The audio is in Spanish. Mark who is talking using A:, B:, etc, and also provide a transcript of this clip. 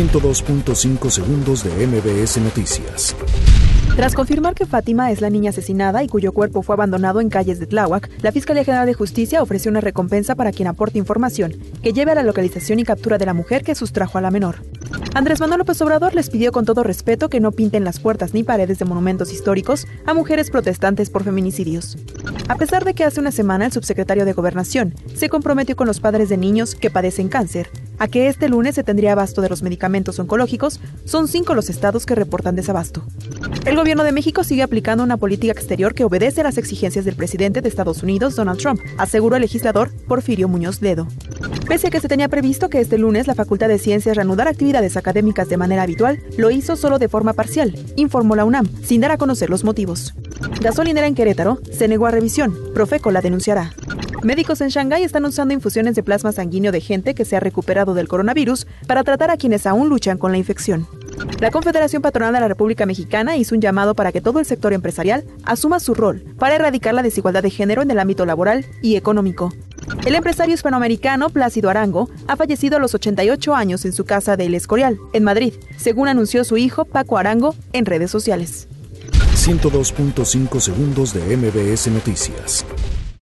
A: 102.5 segundos de MBS Noticias.
B: Tras confirmar que Fátima es la niña asesinada y cuyo cuerpo fue abandonado en calles de Tláhuac, la Fiscalía General de Justicia ofreció una recompensa para quien aporte información que lleve a la localización y captura de la mujer que sustrajo a la menor. Andrés Manuel López Obrador les pidió con todo respeto que no pinten las puertas ni paredes de monumentos históricos a mujeres protestantes por feminicidios. A pesar de que hace una semana el subsecretario de Gobernación se comprometió con los padres de niños que padecen cáncer a que este lunes se tendría abasto de los medicamentos oncológicos, son cinco los estados que reportan desabasto. El gobierno de México sigue aplicando una política exterior que obedece a las exigencias del presidente de Estados Unidos, Donald Trump, aseguró el legislador Porfirio Muñoz Ledo. Pese a que se tenía previsto que este lunes la Facultad de Ciencias reanudara actividades académicas de manera habitual, lo hizo solo de forma parcial, informó la UNAM, sin dar a conocer los motivos. Gasolinera en Querétaro se negó a revisión, Profeco la denunciará. Médicos en Shanghái están usando infusiones de plasma sanguíneo de gente que se ha recuperado del coronavirus para tratar a quienes aún luchan con la infección. La Confederación Patronal de la República Mexicana hizo un llamado para que todo el sector empresarial asuma su rol para erradicar la desigualdad de género en el ámbito laboral y económico. El empresario hispanoamericano Plácido Arango ha fallecido a los 88 años en su casa de El Escorial, en Madrid, según anunció su hijo Paco Arango en redes sociales.
A: 102.5 segundos de MBS Noticias.